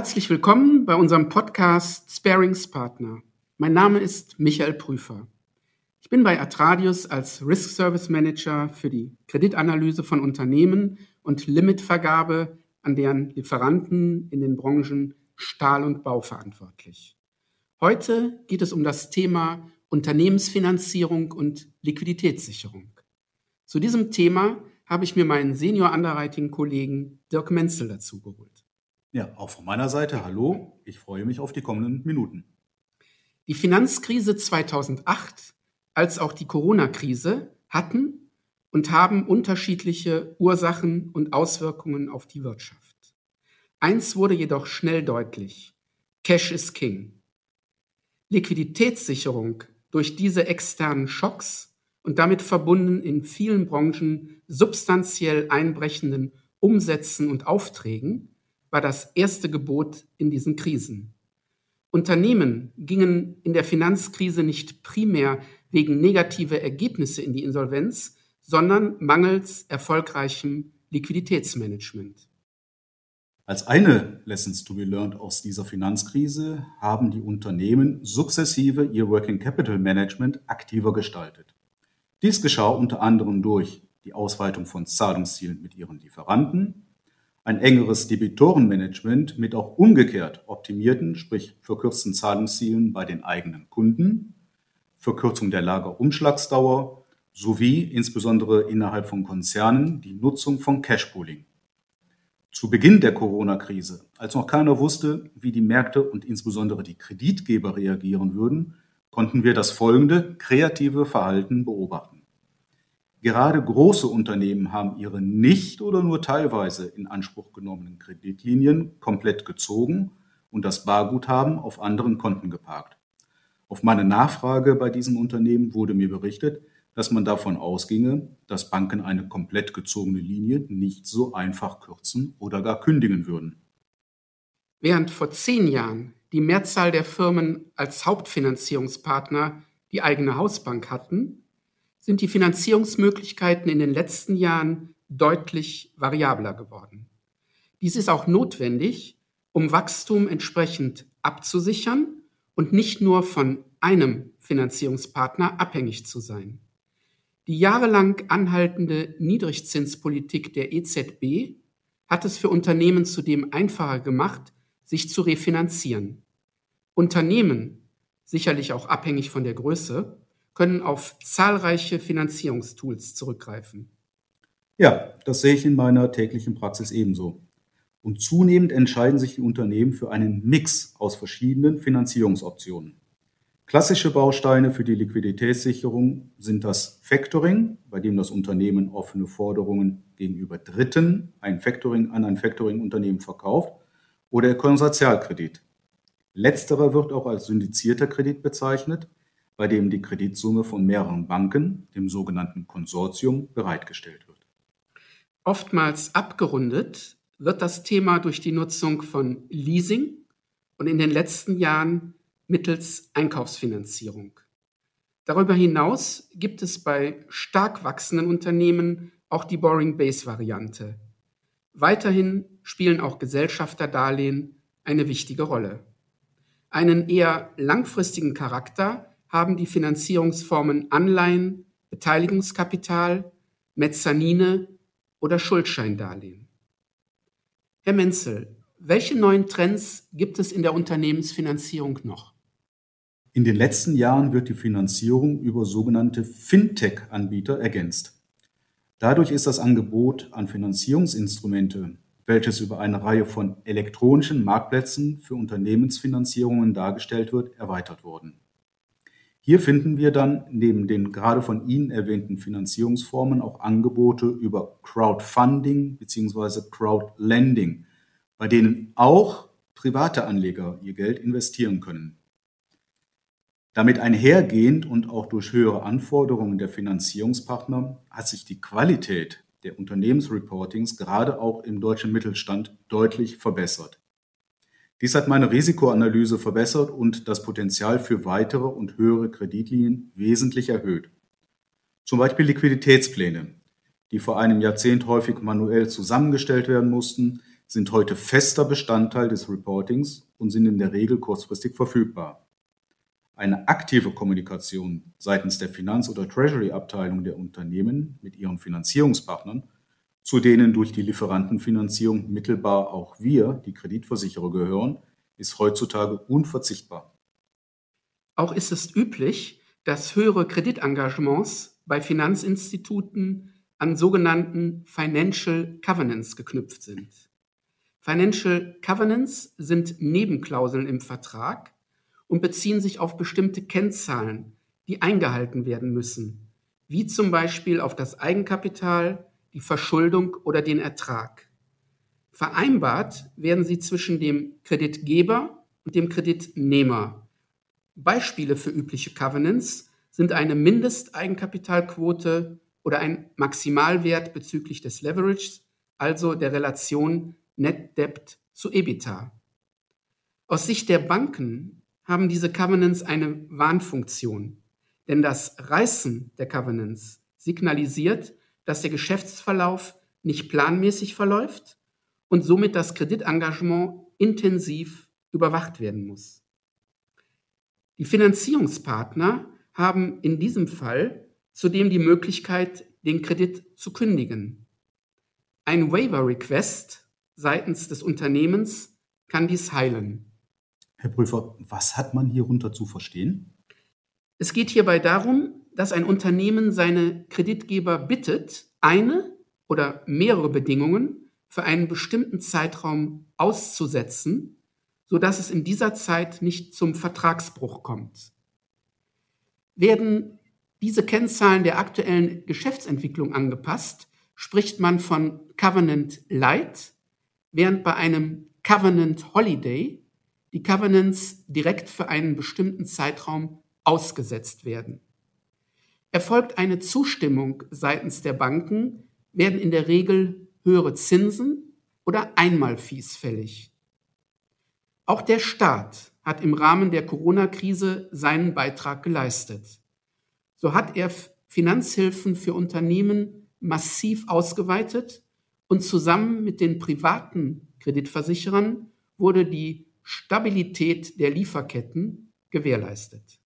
Herzlich willkommen bei unserem Podcast Sparingspartner. Mein Name ist Michael Prüfer. Ich bin bei Atradius als Risk Service Manager für die Kreditanalyse von Unternehmen und Limitvergabe an deren Lieferanten in den Branchen Stahl und Bau verantwortlich. Heute geht es um das Thema Unternehmensfinanzierung und Liquiditätssicherung. Zu diesem Thema habe ich mir meinen Senior Underwriting Kollegen Dirk Menzel dazu geholt. Ja, auch von meiner Seite hallo. Ich freue mich auf die kommenden Minuten. Die Finanzkrise 2008 als auch die Corona-Krise hatten und haben unterschiedliche Ursachen und Auswirkungen auf die Wirtschaft. Eins wurde jedoch schnell deutlich. Cash is King. Liquiditätssicherung durch diese externen Schocks und damit verbunden in vielen Branchen substanziell einbrechenden Umsätzen und Aufträgen war das erste Gebot in diesen Krisen. Unternehmen gingen in der Finanzkrise nicht primär wegen negativer Ergebnisse in die Insolvenz, sondern mangels erfolgreichem Liquiditätsmanagement. Als eine Lessons to be learned aus dieser Finanzkrise haben die Unternehmen sukzessive ihr Working Capital Management aktiver gestaltet. Dies geschah unter anderem durch die Ausweitung von Zahlungszielen mit ihren Lieferanten, ein engeres Debitorenmanagement mit auch umgekehrt optimierten, sprich verkürzten Zahlungszielen bei den eigenen Kunden, Verkürzung der Lagerumschlagsdauer sowie insbesondere innerhalb von Konzernen die Nutzung von Cashpooling. Zu Beginn der Corona-Krise, als noch keiner wusste, wie die Märkte und insbesondere die Kreditgeber reagieren würden, konnten wir das folgende kreative Verhalten beobachten. Gerade große Unternehmen haben ihre nicht oder nur teilweise in Anspruch genommenen Kreditlinien komplett gezogen und das Barguthaben auf anderen Konten geparkt. Auf meine Nachfrage bei diesen Unternehmen wurde mir berichtet, dass man davon ausginge, dass Banken eine komplett gezogene Linie nicht so einfach kürzen oder gar kündigen würden. Während vor zehn Jahren die Mehrzahl der Firmen als Hauptfinanzierungspartner die eigene Hausbank hatten, sind die Finanzierungsmöglichkeiten in den letzten Jahren deutlich variabler geworden. Dies ist auch notwendig, um Wachstum entsprechend abzusichern und nicht nur von einem Finanzierungspartner abhängig zu sein. Die jahrelang anhaltende Niedrigzinspolitik der EZB hat es für Unternehmen zudem einfacher gemacht, sich zu refinanzieren. Unternehmen, sicherlich auch abhängig von der Größe, können auf zahlreiche Finanzierungstools zurückgreifen. Ja, das sehe ich in meiner täglichen Praxis ebenso. Und zunehmend entscheiden sich die Unternehmen für einen Mix aus verschiedenen Finanzierungsoptionen. Klassische Bausteine für die Liquiditätssicherung sind das Factoring, bei dem das Unternehmen offene Forderungen gegenüber Dritten ein Factoring an ein Factoring-Unternehmen verkauft, oder der Konsortialkredit. Letzterer wird auch als syndizierter Kredit bezeichnet bei dem die Kreditsumme von mehreren Banken, dem sogenannten Konsortium, bereitgestellt wird. Oftmals abgerundet wird das Thema durch die Nutzung von Leasing und in den letzten Jahren mittels Einkaufsfinanzierung. Darüber hinaus gibt es bei stark wachsenden Unternehmen auch die Boring Base Variante. Weiterhin spielen auch Gesellschafterdarlehen eine wichtige Rolle. Einen eher langfristigen Charakter haben die Finanzierungsformen Anleihen, Beteiligungskapital, Mezzanine oder Schuldscheindarlehen. Herr Menzel, welche neuen Trends gibt es in der Unternehmensfinanzierung noch? In den letzten Jahren wird die Finanzierung über sogenannte Fintech-Anbieter ergänzt. Dadurch ist das Angebot an Finanzierungsinstrumente, welches über eine Reihe von elektronischen Marktplätzen für Unternehmensfinanzierungen dargestellt wird, erweitert worden. Hier finden wir dann neben den gerade von Ihnen erwähnten Finanzierungsformen auch Angebote über Crowdfunding bzw. Crowdlending, bei denen auch private Anleger ihr Geld investieren können. Damit einhergehend und auch durch höhere Anforderungen der Finanzierungspartner hat sich die Qualität der Unternehmensreportings gerade auch im deutschen Mittelstand deutlich verbessert. Dies hat meine Risikoanalyse verbessert und das Potenzial für weitere und höhere Kreditlinien wesentlich erhöht. Zum Beispiel Liquiditätspläne, die vor einem Jahrzehnt häufig manuell zusammengestellt werden mussten, sind heute fester Bestandteil des Reportings und sind in der Regel kurzfristig verfügbar. Eine aktive Kommunikation seitens der Finanz- oder Treasury-Abteilung der Unternehmen mit ihren Finanzierungspartnern, zu denen durch die Lieferantenfinanzierung mittelbar auch wir, die Kreditversicherer, gehören, ist heutzutage unverzichtbar. Auch ist es üblich, dass höhere Kreditengagements bei Finanzinstituten an sogenannten Financial Covenants geknüpft sind. Financial Covenants sind Nebenklauseln im Vertrag und beziehen sich auf bestimmte Kennzahlen, die eingehalten werden müssen, wie zum Beispiel auf das Eigenkapital, die Verschuldung oder den Ertrag. Vereinbart werden sie zwischen dem Kreditgeber und dem Kreditnehmer. Beispiele für übliche Covenants sind eine Mindesteigenkapitalquote oder ein Maximalwert bezüglich des Leverages, also der Relation Net Debt zu EBITDA. Aus Sicht der Banken haben diese Covenants eine Warnfunktion. Denn das Reißen der Covenants signalisiert, dass der Geschäftsverlauf nicht planmäßig verläuft und somit das Kreditengagement intensiv überwacht werden muss. Die Finanzierungspartner haben in diesem Fall zudem die Möglichkeit, den Kredit zu kündigen. Ein Waiver Request seitens des Unternehmens kann dies heilen. Herr Prüfer, was hat man hierunter zu verstehen? Es geht hierbei darum, dass ein Unternehmen seine Kreditgeber bittet, eine oder mehrere Bedingungen für einen bestimmten Zeitraum auszusetzen, sodass es in dieser Zeit nicht zum Vertragsbruch kommt. Werden diese Kennzahlen der aktuellen Geschäftsentwicklung angepasst, spricht man von Covenant Light, während bei einem Covenant Holiday die Covenants direkt für einen bestimmten Zeitraum ausgesetzt werden. Erfolgt eine Zustimmung seitens der Banken, werden in der Regel höhere Zinsen oder Einmalfees fällig. Auch der Staat hat im Rahmen der Corona-Krise seinen Beitrag geleistet. So hat er Finanzhilfen für Unternehmen massiv ausgeweitet und zusammen mit den privaten Kreditversicherern wurde die Stabilität der Lieferketten gewährleistet.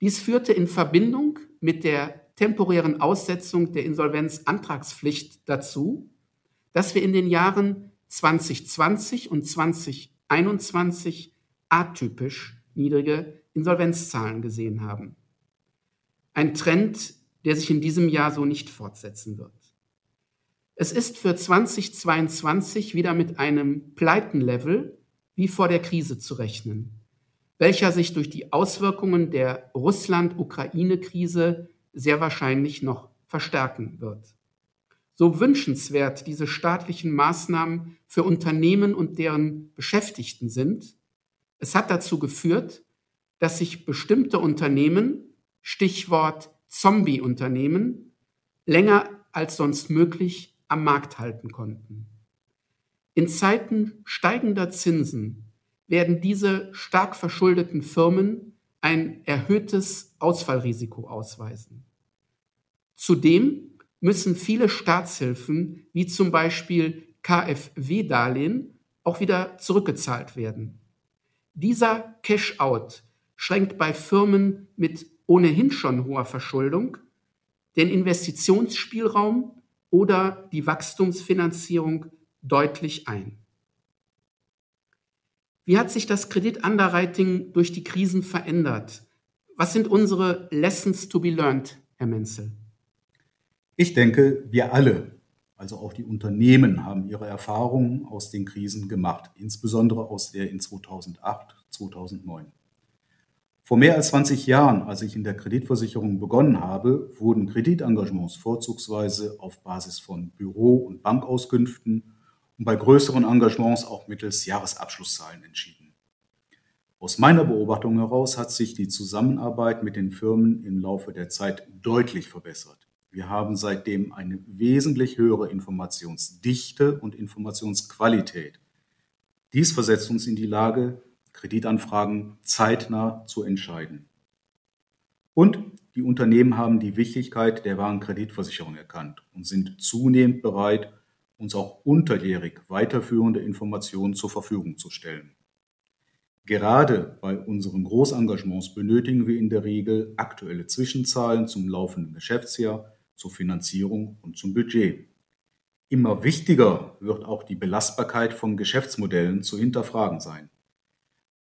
Dies führte in Verbindung mit der temporären Aussetzung der Insolvenzantragspflicht dazu, dass wir in den Jahren 2020 und 2021 atypisch niedrige Insolvenzzahlen gesehen haben. Ein Trend, der sich in diesem Jahr so nicht fortsetzen wird. Es ist für 2022 wieder mit einem Pleitenlevel wie vor der Krise zu rechnen, welcher sich durch die Auswirkungen der Russland-Ukraine-Krise sehr wahrscheinlich noch verstärken wird. So wünschenswert diese staatlichen Maßnahmen für Unternehmen und deren Beschäftigten sind, es hat dazu geführt, dass sich bestimmte Unternehmen, Stichwort Zombie-Unternehmen, länger als sonst möglich am Markt halten konnten. In Zeiten steigender Zinsen werden diese stark verschuldeten Firmen ein erhöhtes Ausfallrisiko ausweisen. Zudem müssen viele Staatshilfen, wie zum Beispiel KfW-Darlehen, auch wieder zurückgezahlt werden. Dieser Cash-out schränkt bei Firmen mit ohnehin schon hoher Verschuldung den Investitionsspielraum oder die Wachstumsfinanzierung deutlich ein. Wie hat sich das Kreditunderwriting durch die Krisen verändert? Was sind unsere Lessons to be learned, Herr Menzel? Ich denke, wir alle, also auch die Unternehmen, haben ihre Erfahrungen aus den Krisen gemacht, insbesondere aus der in 2008, 2009. Vor mehr als 20 Jahren, als ich in der Kreditversicherung begonnen habe, wurden Kreditengagements vorzugsweise auf Basis von Büro- und Bankauskünften und bei größeren Engagements auch mittels Jahresabschlusszahlen entschieden. Aus meiner Beobachtung heraus hat sich die Zusammenarbeit mit den Firmen im Laufe der Zeit deutlich verbessert. Wir haben seitdem eine wesentlich höhere Informationsdichte und Informationsqualität. Dies versetzt uns in die Lage, Kreditanfragen zeitnah zu entscheiden. Und die Unternehmen haben die Wichtigkeit der wahren Kreditversicherung erkannt und sind zunehmend bereit, uns auch unterjährig weiterführende Informationen zur Verfügung zu stellen. Gerade bei unseren Großengagements benötigen wir in der Regel aktuelle Zwischenzahlen zum laufenden Geschäftsjahr, zur Finanzierung und zum Budget. Immer wichtiger wird auch die Belastbarkeit von Geschäftsmodellen zu hinterfragen sein.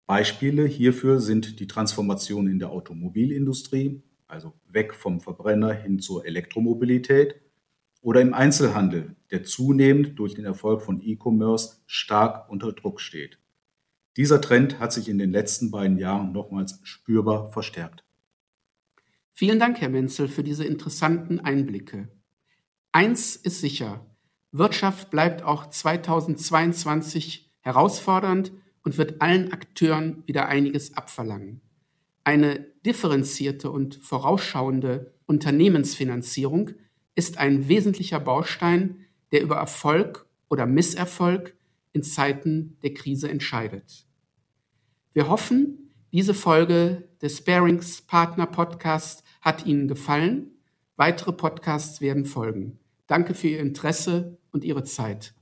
Beispiele hierfür sind die Transformation in der Automobilindustrie, also weg vom Verbrenner hin zur Elektromobilität, oder im Einzelhandel, der zunehmend durch den Erfolg von E-Commerce stark unter Druck steht. Dieser Trend hat sich in den letzten beiden Jahren nochmals spürbar verstärkt. Vielen Dank, Herr Menzel, für diese interessanten Einblicke. Eins ist sicher, Wirtschaft bleibt auch 2022 herausfordernd und wird allen Akteuren wieder einiges abverlangen. Eine differenzierte und vorausschauende Unternehmensfinanzierung ist ein wesentlicher Baustein, der über Erfolg oder Misserfolg in Zeiten der Krise entscheidet. Wir hoffen, diese Folge des Sparings Partner Podcast hat Ihnen gefallen. Weitere Podcasts werden folgen. Danke für Ihr Interesse und Ihre Zeit.